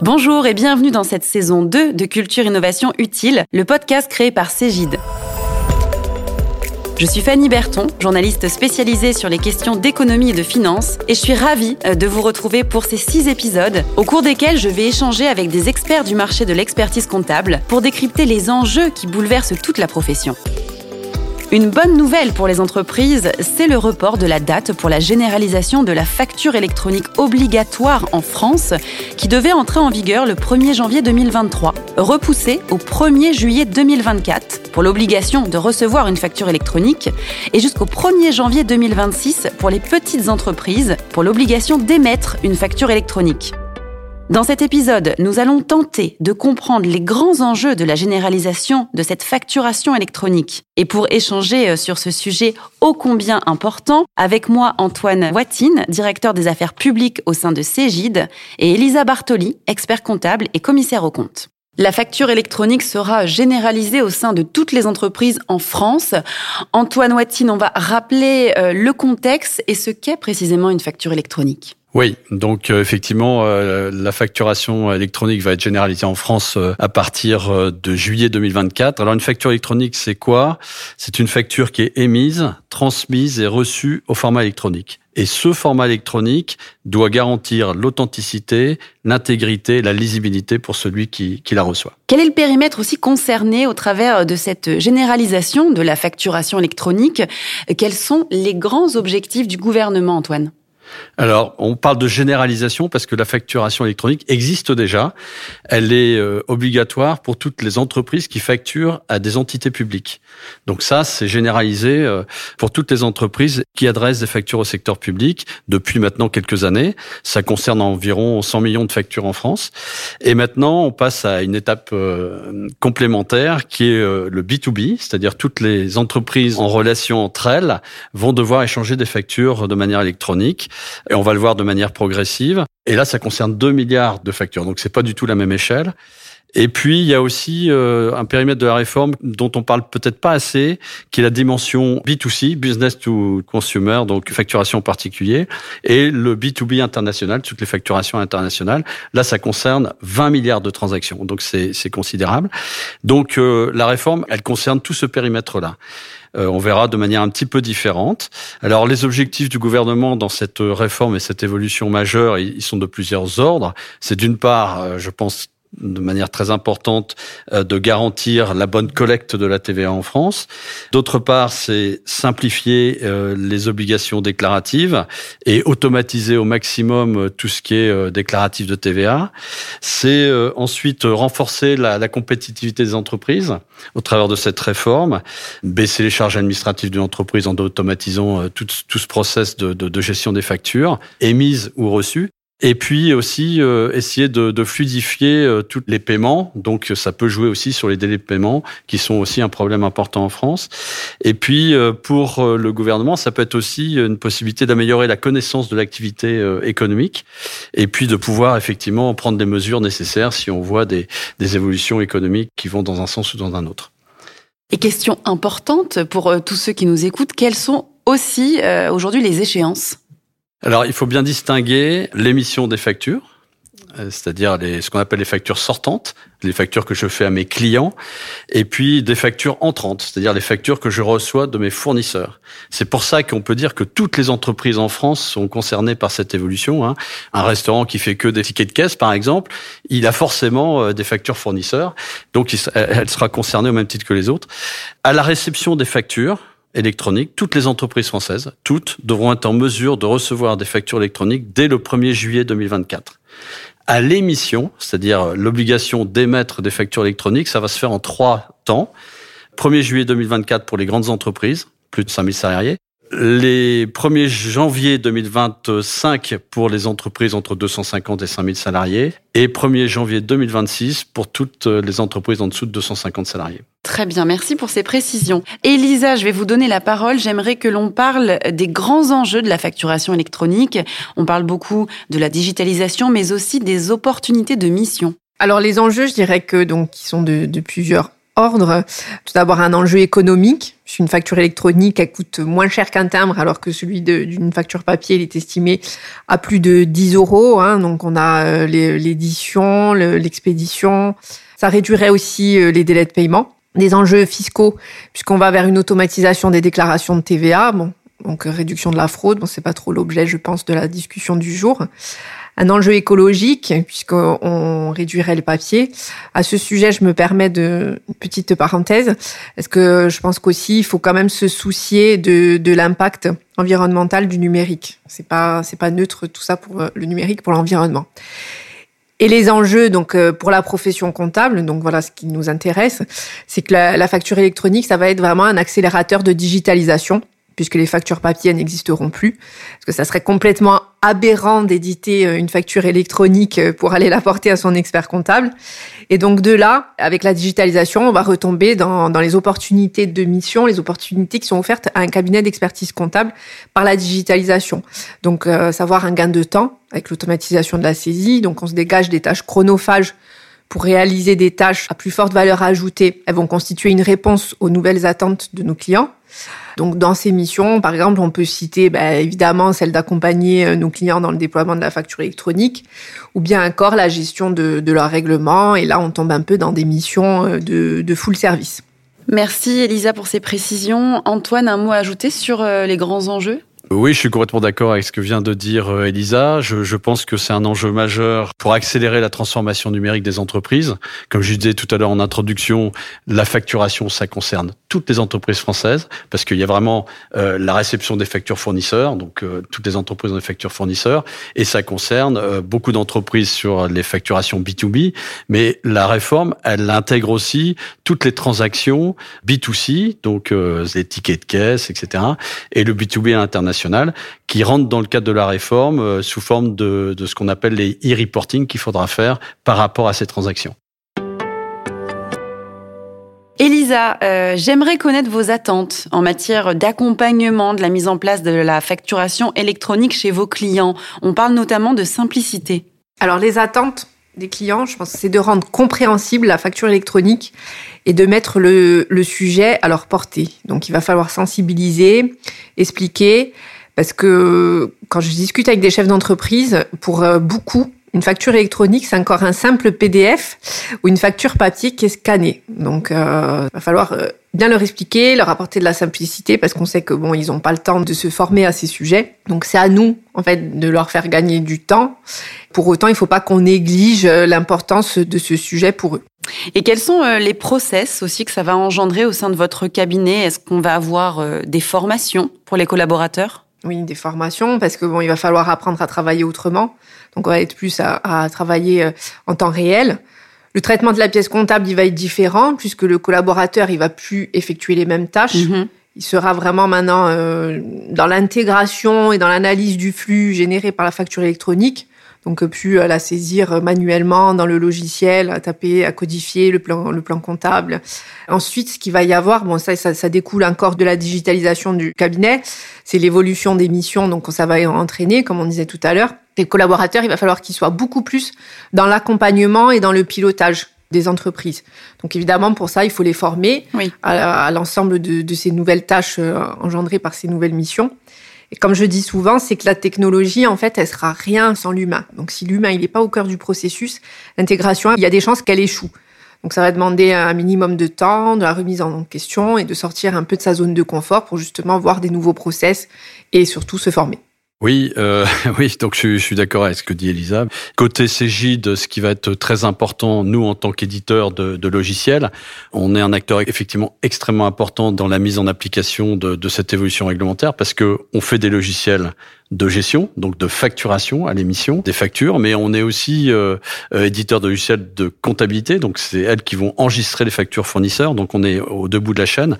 Bonjour et bienvenue dans cette saison 2 de Culture Innovation Utile, le podcast créé par Cégide. Je suis Fanny Berton, journaliste spécialisée sur les questions d'économie et de finance, et je suis ravie euh, de vous retrouver pour ces six épisodes, au cours desquels je vais échanger avec des experts du marché de l'expertise comptable pour décrypter les enjeux qui bouleversent toute la profession. Une bonne nouvelle pour les entreprises, c'est le report de la date pour la généralisation de la facture électronique obligatoire en France, qui devait entrer en vigueur le 1er janvier 2023, repoussé au 1er juillet 2024 pour l'obligation de recevoir une facture électronique, et jusqu'au 1er janvier 2026 pour les petites entreprises pour l'obligation d'émettre une facture électronique. Dans cet épisode, nous allons tenter de comprendre les grands enjeux de la généralisation de cette facturation électronique. Et pour échanger euh, sur ce sujet ô combien important, avec moi Antoine Watine, directeur des affaires publiques au sein de Cégide, et Elisa Bartoli, expert comptable et commissaire aux comptes. La facture électronique sera généralisée au sein de toutes les entreprises en France. Antoine Watine, on va rappeler euh, le contexte et ce qu'est précisément une facture électronique. Oui, donc euh, effectivement, euh, la facturation électronique va être généralisée en France euh, à partir de juillet 2024. Alors une facture électronique, c'est quoi? C'est une facture qui est émise, transmise et reçue au format électronique. Et ce format électronique doit garantir l'authenticité, l'intégrité, la lisibilité pour celui qui, qui la reçoit. Quel est le périmètre aussi concerné au travers de cette généralisation de la facturation électronique? Quels sont les grands objectifs du gouvernement, Antoine? Alors, on parle de généralisation parce que la facturation électronique existe déjà. Elle est euh, obligatoire pour toutes les entreprises qui facturent à des entités publiques. Donc ça, c'est généralisé euh, pour toutes les entreprises qui adressent des factures au secteur public depuis maintenant quelques années. Ça concerne environ 100 millions de factures en France. Et maintenant, on passe à une étape euh, complémentaire qui est le B2B, c'est-à-dire toutes les entreprises en relation entre elles vont devoir échanger des factures de manière électronique. Et on va le voir de manière progressive. Et là, ça concerne 2 milliards de factures. Donc, c'est pas du tout la même échelle. Et puis, il y a aussi euh, un périmètre de la réforme dont on parle peut-être pas assez, qui est la dimension B2C, business to consumer, donc facturation en particulier, et le B2B international, toutes les facturations internationales. Là, ça concerne 20 milliards de transactions, donc c'est considérable. Donc, euh, la réforme, elle concerne tout ce périmètre-là. Euh, on verra de manière un petit peu différente. Alors les objectifs du gouvernement dans cette réforme et cette évolution majeure, ils sont de plusieurs ordres. C'est d'une part, euh, je pense, de manière très importante euh, de garantir la bonne collecte de la TVA en France. D'autre part, c'est simplifier euh, les obligations déclaratives et automatiser au maximum euh, tout ce qui est déclaratif de TVA. C'est ensuite renforcer la, compétitivité des entreprises au travers de cette réforme, baisser les charges administratives d'une entreprise en automatisant tout, ce process de gestion des factures émises ou reçues et puis aussi euh, essayer de, de fluidifier euh, tous les paiements. Donc ça peut jouer aussi sur les délais de paiement, qui sont aussi un problème important en France. Et puis euh, pour le gouvernement, ça peut être aussi une possibilité d'améliorer la connaissance de l'activité économique, et puis de pouvoir effectivement prendre des mesures nécessaires si on voit des, des évolutions économiques qui vont dans un sens ou dans un autre. Et question importante pour tous ceux qui nous écoutent, quelles sont aussi aujourd'hui les échéances? Alors, il faut bien distinguer l'émission des factures, euh, c'est-à-dire ce qu'on appelle les factures sortantes, les factures que je fais à mes clients, et puis des factures entrantes, c'est-à-dire les factures que je reçois de mes fournisseurs. C'est pour ça qu'on peut dire que toutes les entreprises en France sont concernées par cette évolution. Hein. Un restaurant qui fait que des tickets de caisse, par exemple, il a forcément euh, des factures fournisseurs, donc elle sera concernée au même titre que les autres. À la réception des factures, électronique, toutes les entreprises françaises, toutes, devront être en mesure de recevoir des factures électroniques dès le 1er juillet 2024. À l'émission, c'est-à-dire l'obligation d'émettre des factures électroniques, ça va se faire en trois temps. 1er juillet 2024 pour les grandes entreprises, plus de 5000 salariés les 1er janvier 2025 pour les entreprises entre 250 et 5000 salariés et 1er janvier 2026 pour toutes les entreprises en dessous de 250 salariés. Très bien, merci pour ces précisions. Elisa, je vais vous donner la parole. J'aimerais que l'on parle des grands enjeux de la facturation électronique. On parle beaucoup de la digitalisation, mais aussi des opportunités de mission. Alors les enjeux, je dirais que donc qui sont de, de plusieurs ordres. Tout d'abord, un enjeu économique. Une facture électronique, elle coûte moins cher qu'un timbre, alors que celui d'une facture papier, il est estimé à plus de 10 euros. Hein. Donc, on a euh, l'édition, l'expédition. Ça réduirait aussi euh, les délais de paiement. Des enjeux fiscaux, puisqu'on va vers une automatisation des déclarations de TVA. Bon, donc réduction de la fraude. Bon, c'est pas trop l'objet, je pense, de la discussion du jour un enjeu écologique puisqu'on réduirait le papier. À ce sujet, je me permets de une petite parenthèse parce que je pense qu'aussi il faut quand même se soucier de, de l'impact environnemental du numérique? C'est pas c'est pas neutre tout ça pour le numérique pour l'environnement. Et les enjeux donc euh, pour la profession comptable, donc voilà ce qui nous intéresse, c'est que la, la facture électronique, ça va être vraiment un accélérateur de digitalisation puisque les factures papier n'existeront plus. Parce que ça serait complètement aberrant d'éditer euh, une facture électronique euh, pour aller la porter à son expert comptable. Et donc de là, avec la digitalisation, on va retomber dans, dans les opportunités de mission, les opportunités qui sont offertes à un cabinet d'expertise comptable par la digitalisation. Donc euh, savoir un gain de temps avec l'automatisation de la saisie. Donc on se dégage des tâches chronophages pour réaliser des tâches à plus forte valeur ajoutée. Elles vont constituer une réponse aux nouvelles attentes de nos clients. Donc dans ces missions, par exemple, on peut citer bah, évidemment celle d'accompagner euh, nos clients dans le déploiement de la facture électronique, ou bien encore la gestion de, de leur règlement. Et là, on tombe un peu dans des missions euh, de, de full service. Merci Elisa pour ces précisions. Antoine, un mot à ajouter sur euh, les grands enjeux? Oui, je suis complètement d'accord avec ce que vient de dire Elisa. Je, je pense que c'est un enjeu majeur pour accélérer la transformation numérique des entreprises. Comme je disais tout à l'heure en introduction, la facturation, ça concerne toutes les entreprises françaises parce qu'il y a vraiment euh, la réception des factures fournisseurs, donc euh, toutes les entreprises ont des factures fournisseurs, et ça concerne beaucoup d'entreprises sur les facturations B2B. Mais la réforme, elle intègre aussi toutes les transactions B2C, donc les tickets de caisse, etc., et le B2B international qui rentrent dans le cadre de la réforme euh, sous forme de, ce qu'on appelle les e-reporting qu'il faudra faire par rapport à ces transactions. Elisa, euh, j'aimerais connaître vos attentes en matière d'accompagnement de la mise en place de la facturation électronique chez vos clients. On parle notamment de simplicité. Alors les attentes des clients, je pense, c'est de rendre compréhensible la facture électronique et de mettre le, sujet à leur portée. Donc il va falloir sensibiliser, expliquer, parce que quand je discute avec des chefs d'entreprise, pour euh, beaucoup, une facture électronique, c'est encore un simple PDF ou une facture papier qui est scannée. Donc, euh, va falloir euh, bien leur expliquer, leur apporter de la simplicité, parce qu'on sait que bon, ils n'ont pas le temps de se former à ces sujets. Donc, c'est à nous, en fait, de leur faire gagner du temps. Pour autant, il ne faut pas qu'on néglige euh, l'importance de ce sujet pour eux. Et quels sont euh, les process aussi que ça va engendrer au sein de votre cabinet? Est-ce qu'on va avoir des formations pour les collaborateurs? Oui, des formations, parce que bon, il va falloir apprendre à travailler autrement. Donc, on va être plus à, à travailler euh, en temps réel. Le traitement de la pièce comptable, il va être différent, puisque le collaborateur, il va plus effectuer les mêmes tâches. Mm-hmm. Il sera vraiment maintenant euh, dans l'intégration et dans l'analyse du flux généré par la facture électronique. Donc, euh, plus à la saisir manuellement dans le logiciel, à taper, à codifier le plan, le plan comptable. Ensuite, ce qu'il va y avoir, bon, ça, ça, ça découle encore de la digitalisation du cabinet, c'est l'évolution des missions, donc ça va entraîner, comme on disait tout à l'heure. Les collaborateurs, il va falloir qu'ils soient beaucoup plus dans l'accompagnement et dans le pilotage des entreprises. Donc évidemment, pour ça, il faut les former à, l'ensemble de, de, ces nouvelles tâches euh, engendrées par ces nouvelles missions. Et comme je dis souvent, c'est que la technologie, en fait, elle sera rien sans l'humain. Donc si l'humain, il n'est pas au cœur du processus, l'intégration, il y a des chances qu'elle échoue. Donc ça va demander un minimum de temps, de la remise en question et de sortir un peu de sa zone de confort pour justement voir des nouveaux process et surtout se former. Oui, euh, oui. Donc je, suis d'accord avec ce que dit Elisa. Côté Cégide, ce qui va être très important, nous en tant qu'éditeurs de, de, logiciels, on est un acteur effectivement extrêmement important dans la mise en application de, de cette évolution réglementaire parce que on fait des logiciels de gestion, donc de facturation à l'émission des factures, mais on est aussi euh, euh, éditeur de logiciels de comptabilité, donc c'est elles qui vont enregistrer les factures fournisseurs, donc on est au debout de la chaîne.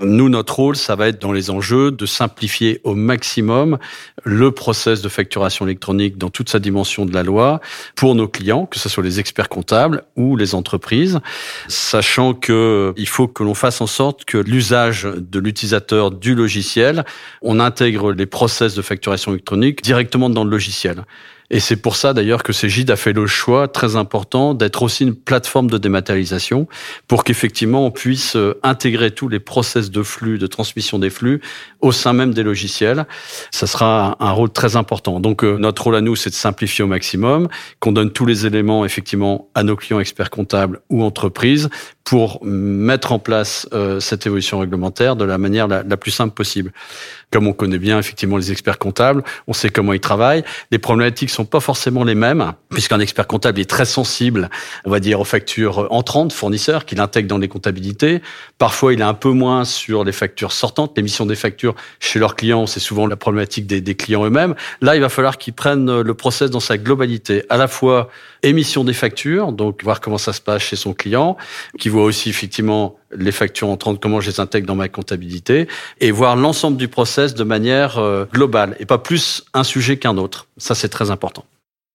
Nous, notre rôle, ça va être dans les enjeux de simplifier au maximum le process de facturation électronique dans toute sa dimension de la loi pour nos clients, que ce soit les experts comptables ou les entreprises, sachant que il faut que l'on fasse en sorte que l'usage de l'utilisateur du logiciel, on intègre les process de facturation directement dans le logiciel. Et c'est pour ça d'ailleurs que Cégide a fait le choix très important d'être aussi une plateforme de dématérialisation pour qu'effectivement on puisse euh, intégrer tous les process de flux, de transmission des flux au sein même des logiciels. Ça sera un rôle très important. Donc euh, notre rôle à nous, c'est de simplifier au maximum, qu'on donne tous les éléments effectivement à nos clients experts comptables ou entreprises pour mettre en place euh, cette évolution réglementaire de la manière la, plus simple possible. Comme on connaît bien effectivement les experts comptables, on sait comment ils travaillent. Les problématiques sont pas forcément les mêmes, puisqu'un expert comptable est très sensible, on va dire, aux factures entrantes fournisseurs qu'il intègre dans les comptabilités. Parfois, il est un peu moins sur les factures sortantes, l'émission des factures chez leurs clients, c'est souvent la problématique des, des clients eux-mêmes. Là, il va falloir qu'ils prennent le process dans sa globalité, à la fois émission des factures, donc voir comment ça se passe chez son client, qui voit aussi effectivement les factures entrantes, comment je les intègre dans ma comptabilité, et voir l'ensemble du process de manière euh, globale, et pas plus un sujet qu'un autre. Ça, c'est très important.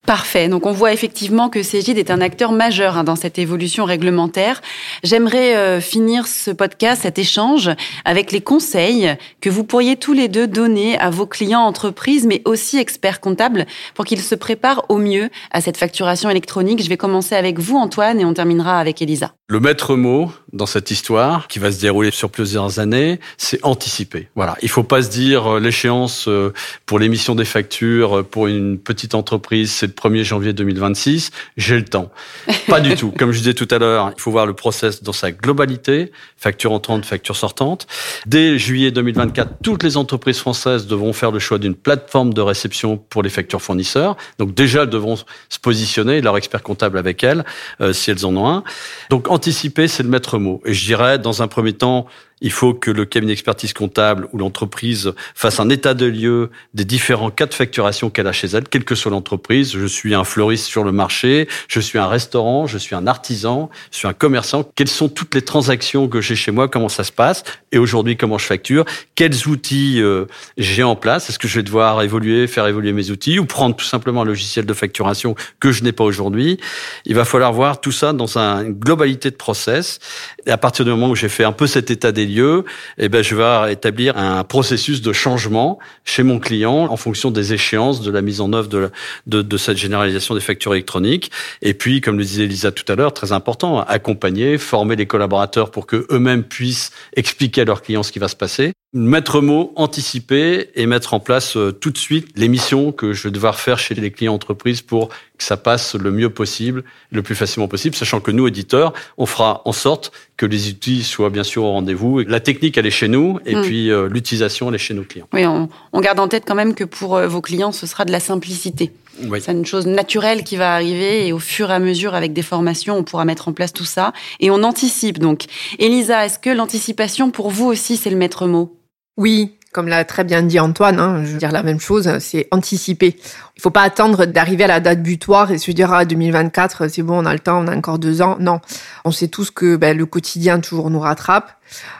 Parfait. Donc on voit effectivement que Cégide est un acteur majeur hein, dans cette évolution réglementaire. J'aimerais euh, finir ce podcast, cet échange, avec les conseils que vous pourriez tous les deux donner à vos clients entreprises, mais aussi experts comptables, pour qu'ils se préparent au mieux à cette facturation électronique. Je vais commencer avec vous, Antoine, et on terminera avec Elisa. Le maître mot dans cette histoire, qui va se dérouler sur plusieurs années, c'est anticiper. Voilà, il faut pas se dire euh, l'échéance euh, pour l'émission des factures pour une petite entreprise, c'est 1er janvier 2026, j'ai le temps. Pas du tout. Comme je disais tout à l'heure, il faut voir le process dans sa globalité, facture entrante, facture sortante. Dès juillet 2024, toutes les entreprises françaises devront faire le choix d'une plateforme de réception pour les factures fournisseurs. Donc déjà, elles devront se positionner, leur expert comptable avec elles, euh, si elles en ont un. Donc anticiper, c'est le maître mot. Et je dirais, dans un premier temps, il faut que le cabinet d'expertise comptable ou l'entreprise fasse un état de lieu des différents cas de facturation qu'elle a chez elle, quelle que soit l'entreprise. Je suis un fleuriste sur le marché, je suis un restaurant, je suis un artisan, je suis un commerçant. Quelles sont toutes les transactions que j'ai chez moi? Comment ça se passe? Et aujourd'hui, comment je facture? Quels outils euh, j'ai en place? Est-ce que je vais devoir évoluer, faire évoluer mes outils ou prendre tout simplement un logiciel de facturation que je n'ai pas aujourd'hui? Il va falloir voir tout ça dans une globalité de process. Et à partir du moment où j'ai fait un peu cet état des lieux, eh ben, je vais établir un processus de changement chez mon client en fonction des échéances de la mise en œuvre de, de, de cette généralisation des factures électroniques. Et puis, comme le disait Elisa tout à l'heure, très important, accompagner, former les collaborateurs pour que eux-mêmes puissent expliquer à leurs clients ce qui va se passer mettre mot, anticiper et mettre en place euh, tout de suite les missions que je vais devoir faire chez les clients entreprises pour que ça passe le mieux possible, le plus facilement possible, sachant que nous, éditeurs, on fera en sorte que les outils soient bien sûr au rendez-vous. La technique, elle est chez nous, et mm. puis euh, l'utilisation, elle est chez nos clients. Oui, on, on, garde en tête quand même que pour euh, vos clients, ce sera de la simplicité. Oui. C'est une chose naturelle qui va arriver, et au fur et à mesure, avec des formations, on pourra mettre en place tout ça. Et on anticipe donc. Elisa, est-ce que l'anticipation, pour vous aussi, c'est le maître mot? Oui, comme l'a très bien dit Antoine, hein, je veux dire la même chose, c'est anticiper. Il faut pas attendre d'arriver à la date butoir et se dire ah 2024 c'est bon on a le temps, on a encore deux ans. Non, on sait tous que ben, le quotidien toujours nous rattrape.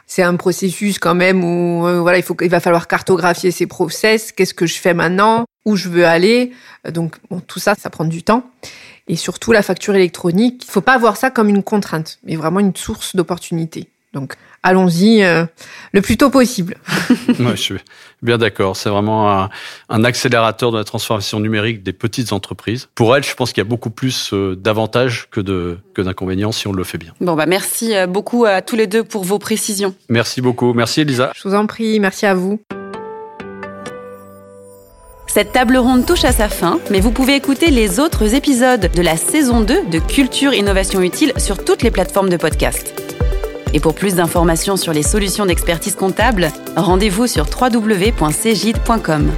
C'est un processus quand même où euh, voilà il faut il va falloir cartographier ses process. Qu'est-ce que je fais maintenant? Où je veux aller? Donc bon, tout ça ça prend du temps. Et surtout la facture électronique, il faut pas voir ça comme une contrainte, mais vraiment une source d'opportunité. Donc allons-y euh, le plus tôt possible. ouais, je suis bien d'accord. C'est vraiment un, un, accélérateur de la transformation numérique des petites entreprises. Pour elles, je pense qu'il y a beaucoup plus euh, d'avantages que de que d'inconvénients si on le fait bien. Bon bah merci euh, beaucoup à tous les deux pour vos précisions. Merci beaucoup. Merci Elisa. Je vous en prie. Merci à vous. Cette table ronde touche à sa fin, mais vous pouvez écouter les autres épisodes de la saison 2 de Culture Innovation Utile sur toutes les plateformes de podcast. Et pour plus d'informations sur les solutions d'expertise comptable, rendez-vous sur www.cgid.com.